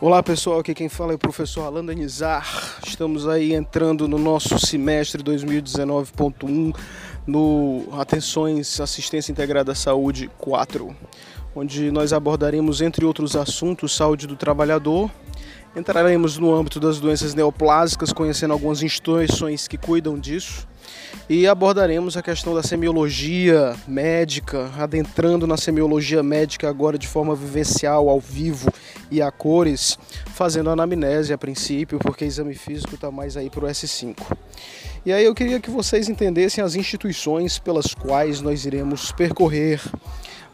Olá pessoal, aqui quem fala é o professor Alan Danizar. Estamos aí entrando no nosso semestre 2019.1 no Atenções Assistência Integrada à Saúde 4, onde nós abordaremos, entre outros assuntos, saúde do trabalhador. Entraremos no âmbito das doenças neoplásicas, conhecendo algumas instituições que cuidam disso e abordaremos a questão da semiologia médica, adentrando na semiologia médica agora de forma vivencial, ao vivo e a cores, fazendo anamnese a princípio, porque exame físico está mais aí para o S5. E aí eu queria que vocês entendessem as instituições pelas quais nós iremos percorrer.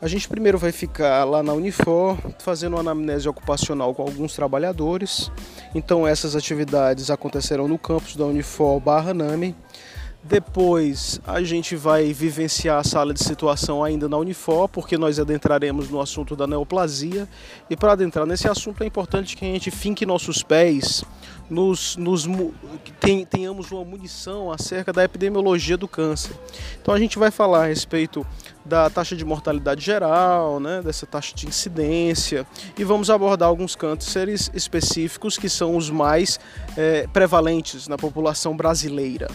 A gente primeiro vai ficar lá na Unifor, fazendo uma anamnese ocupacional com alguns trabalhadores. Então essas atividades acontecerão no campus da Unifor barra NAMI. Depois a gente vai vivenciar a sala de situação ainda na Unifor, porque nós adentraremos no assunto da neoplasia. E para adentrar nesse assunto é importante que a gente finque nossos pés, nos, nos tenhamos uma munição acerca da epidemiologia do câncer. Então a gente vai falar a respeito da taxa de mortalidade geral, né, dessa taxa de incidência, e vamos abordar alguns cânceres específicos que são os mais é, prevalentes na população brasileira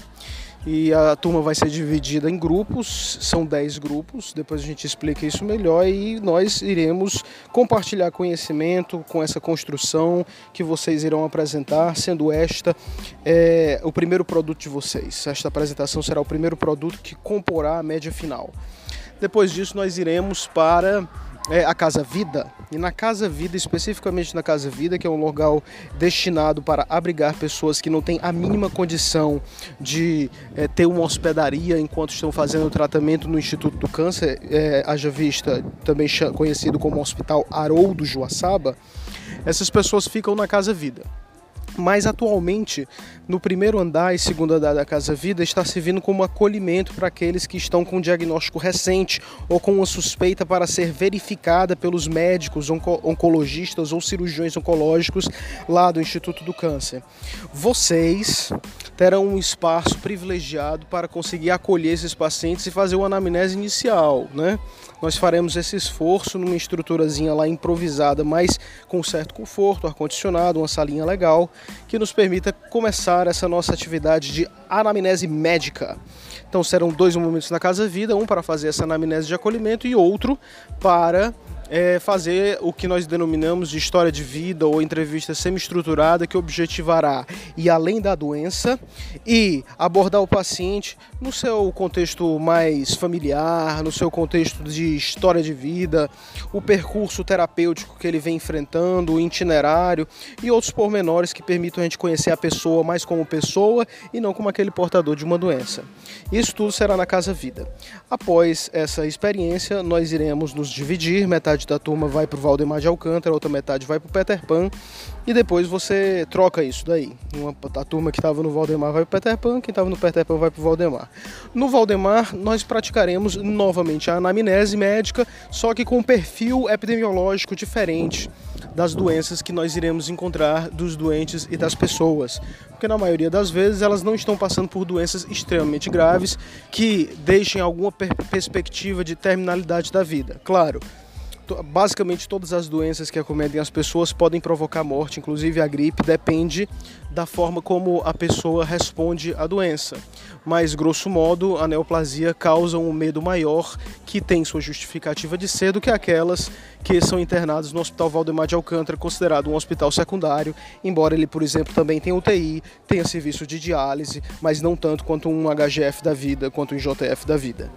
e a turma vai ser dividida em grupos, são 10 grupos, depois a gente explica isso melhor e nós iremos compartilhar conhecimento com essa construção que vocês irão apresentar, sendo esta é, o primeiro produto de vocês. Esta apresentação será o primeiro produto que comporá a média final. Depois disso, nós iremos para é, a Casa Vida. E na Casa Vida, especificamente na Casa Vida, que é um local destinado para abrigar pessoas que não têm a mínima condição de é, ter uma hospedaria enquanto estão fazendo o tratamento no Instituto do Câncer, é, haja vista também conhecido como Hospital Haroldo Joaçaba, essas pessoas ficam na Casa Vida mas atualmente no primeiro andar e segundo andar da Casa Vida está servindo como acolhimento para aqueles que estão com diagnóstico recente ou com uma suspeita para ser verificada pelos médicos, onco oncologistas ou cirurgiões oncológicos lá do Instituto do Câncer. Vocês terão um espaço privilegiado para conseguir acolher esses pacientes e fazer uma anamnese inicial, né? Nós faremos esse esforço numa estruturazinha lá improvisada, mas com certo conforto, ar-condicionado, uma salinha legal, que nos permita começar essa nossa atividade de anamnese médica. Então serão dois momentos na Casa Vida, um para fazer essa anamnese de acolhimento e outro para é fazer o que nós denominamos de história de vida ou entrevista semi-estruturada que objetivará ir além da doença e abordar o paciente no seu contexto mais familiar, no seu contexto de história de vida, o percurso terapêutico que ele vem enfrentando, o itinerário e outros pormenores que permitam a gente conhecer a pessoa mais como pessoa e não como aquele portador de uma doença. Isso tudo será na Casa Vida. Após essa experiência, nós iremos nos dividir, metade metade da turma vai para o Valdemar de Alcântara, outra metade vai para o Peter Pan e depois você troca isso daí. Uma, a turma que estava no Valdemar vai para o Peter Pan, quem estava no Peter Pan vai para o Valdemar. No Valdemar nós praticaremos novamente a anamnese médica, só que com um perfil epidemiológico diferente das doenças que nós iremos encontrar dos doentes e das pessoas. Porque na maioria das vezes elas não estão passando por doenças extremamente graves que deixem alguma per perspectiva de terminalidade da vida. Claro, basicamente todas as doenças que acometem as pessoas podem provocar morte, inclusive a gripe, depende da forma como a pessoa responde à doença. Mas, grosso modo, a neoplasia causa um medo maior que tem sua justificativa de ser do que aquelas que são internadas no Hospital Valdemar de Alcântara, considerado um hospital secundário, embora ele, por exemplo, também tenha UTI, tenha serviço de diálise, mas não tanto quanto um HGF da vida, quanto um JF da vida.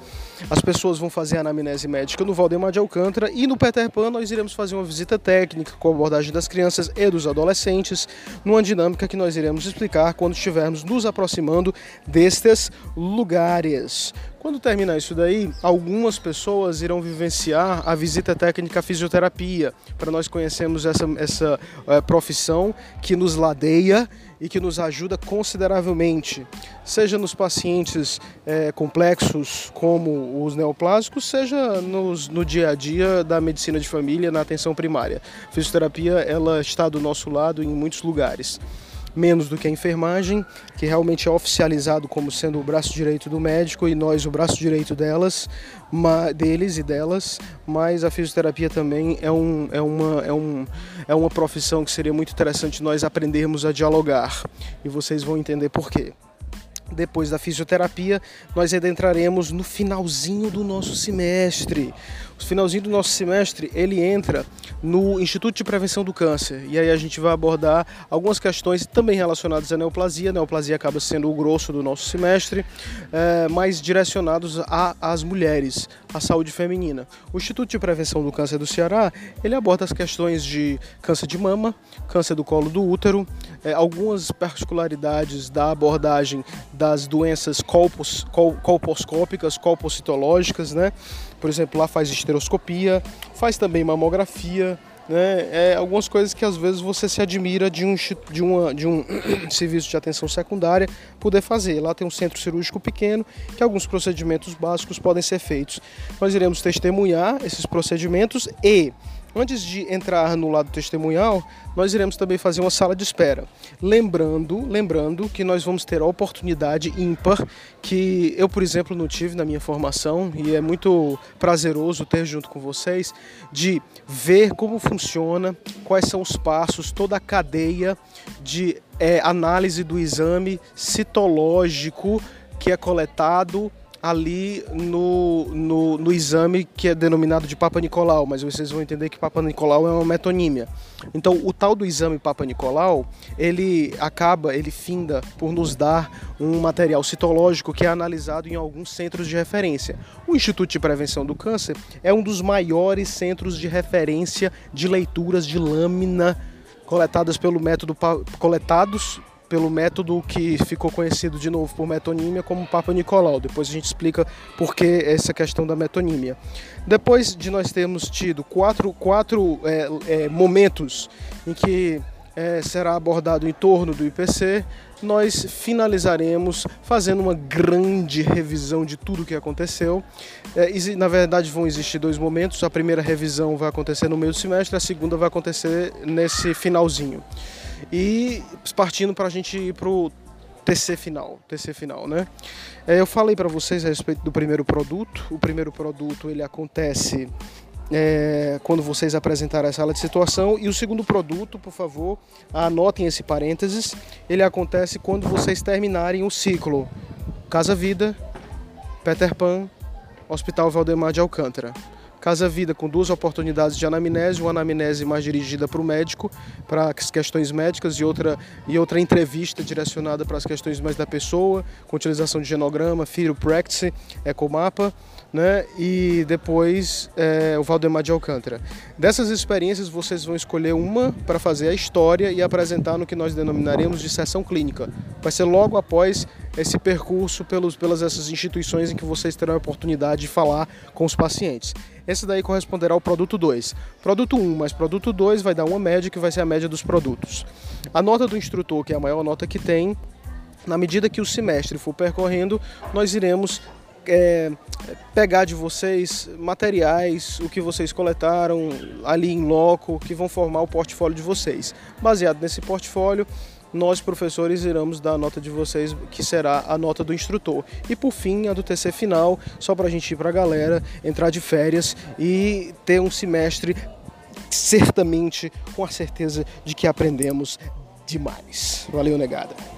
As pessoas vão fazer a anamnese médica no Valdemar de Alcântara e no Peter Pan nós iremos fazer uma visita técnica com a abordagem das crianças e dos adolescentes, numa dinâmica que nós iremos explicar quando estivermos nos aproximando destes lugares. Quando terminar isso daí, algumas pessoas irão vivenciar a visita técnica à fisioterapia, para nós conhecermos essa, essa é, profissão que nos ladeia e que nos ajuda consideravelmente, seja nos pacientes é, complexos como os neoplásicos, seja nos, no dia a dia da medicina de família, na atenção primária. A fisioterapia ela está do nosso lado em muitos lugares. Menos do que a enfermagem, que realmente é oficializado como sendo o braço direito do médico e nós o braço direito delas, deles e delas, mas a fisioterapia também é, um, é, uma, é, um, é uma profissão que seria muito interessante nós aprendermos a dialogar e vocês vão entender por quê. Depois da fisioterapia, nós adentraremos no finalzinho do nosso semestre. Finalzinho do nosso semestre, ele entra no Instituto de Prevenção do Câncer. E aí a gente vai abordar algumas questões também relacionadas à neoplasia. A neoplasia acaba sendo o grosso do nosso semestre, é, mais direcionados às mulheres, à saúde feminina. O Instituto de Prevenção do Câncer do Ceará, ele aborda as questões de câncer de mama, câncer do colo do útero, é, algumas particularidades da abordagem das doenças colpos, col, colposcópicas, colpocitológicas, né? Por exemplo, lá faz esteroscopia, faz também mamografia, né? É algumas coisas que às vezes você se admira de um, de uma, de um serviço de atenção secundária poder fazer. Lá tem um centro cirúrgico pequeno que alguns procedimentos básicos podem ser feitos. Nós iremos testemunhar esses procedimentos e Antes de entrar no lado testemunhal, nós iremos também fazer uma sala de espera. Lembrando, lembrando que nós vamos ter a oportunidade ímpar que eu, por exemplo, não tive na minha formação e é muito prazeroso ter junto com vocês de ver como funciona, quais são os passos, toda a cadeia de é, análise do exame citológico que é coletado ali no, no, no, exame que é denominado de Papa Nicolau, mas vocês vão entender que Papa Nicolau é uma metonímia. Então, o tal do exame Papa Nicolau, ele acaba, ele finda por nos dar um material citológico que é analisado em alguns centros de referência. O Instituto de Prevenção do Câncer é um dos maiores centros de referência de leituras de lâmina coletadas pelo método coletados pelo método que ficou conhecido de novo por metonímia como Papa Nicolau. Depois a gente explica por que essa questão da metonímia. Depois de nós termos tido quatro, quatro é, é, momentos em que é, será abordado em torno do IPC, nós finalizaremos fazendo uma grande revisão de tudo o que aconteceu. É, na verdade, vão existir dois momentos. A primeira revisão vai acontecer no meio do semestre, a segunda vai acontecer nesse finalzinho. E partindo para a gente ir para o TC final, TC final, né? É, eu falei para vocês a respeito do primeiro produto. O primeiro produto ele acontece é, quando vocês apresentarem a sala de situação. E o segundo produto, por favor, anotem esse parênteses, ele acontece quando vocês terminarem o ciclo Casa Vida, Peter Pan, Hospital Valdemar de Alcântara. Casa Vida com duas oportunidades de anamnese, uma anamnese mais dirigida para o médico, para as questões médicas e outra, e outra entrevista direcionada para as questões mais da pessoa, com utilização de genograma, Practice, Ecomapa né? e depois é, o Valdemar de Alcântara. Dessas experiências, vocês vão escolher uma para fazer a história e apresentar no que nós denominaremos de sessão clínica. Vai ser logo após esse percurso pelos, pelas essas instituições em que vocês terão a oportunidade de falar com os pacientes. Esse daí corresponderá ao produto 2. Produto 1 um, mais produto 2 vai dar uma média que vai ser a média dos produtos. A nota do instrutor, que é a maior nota que tem, na medida que o semestre for percorrendo, nós iremos é, pegar de vocês materiais, o que vocês coletaram ali em loco, que vão formar o portfólio de vocês. Baseado nesse portfólio, nós professores iremos dar a nota de vocês, que será a nota do instrutor. E por fim, a do TC final, só para a gente ir para a galera, entrar de férias e ter um semestre certamente com a certeza de que aprendemos demais. Valeu, negada.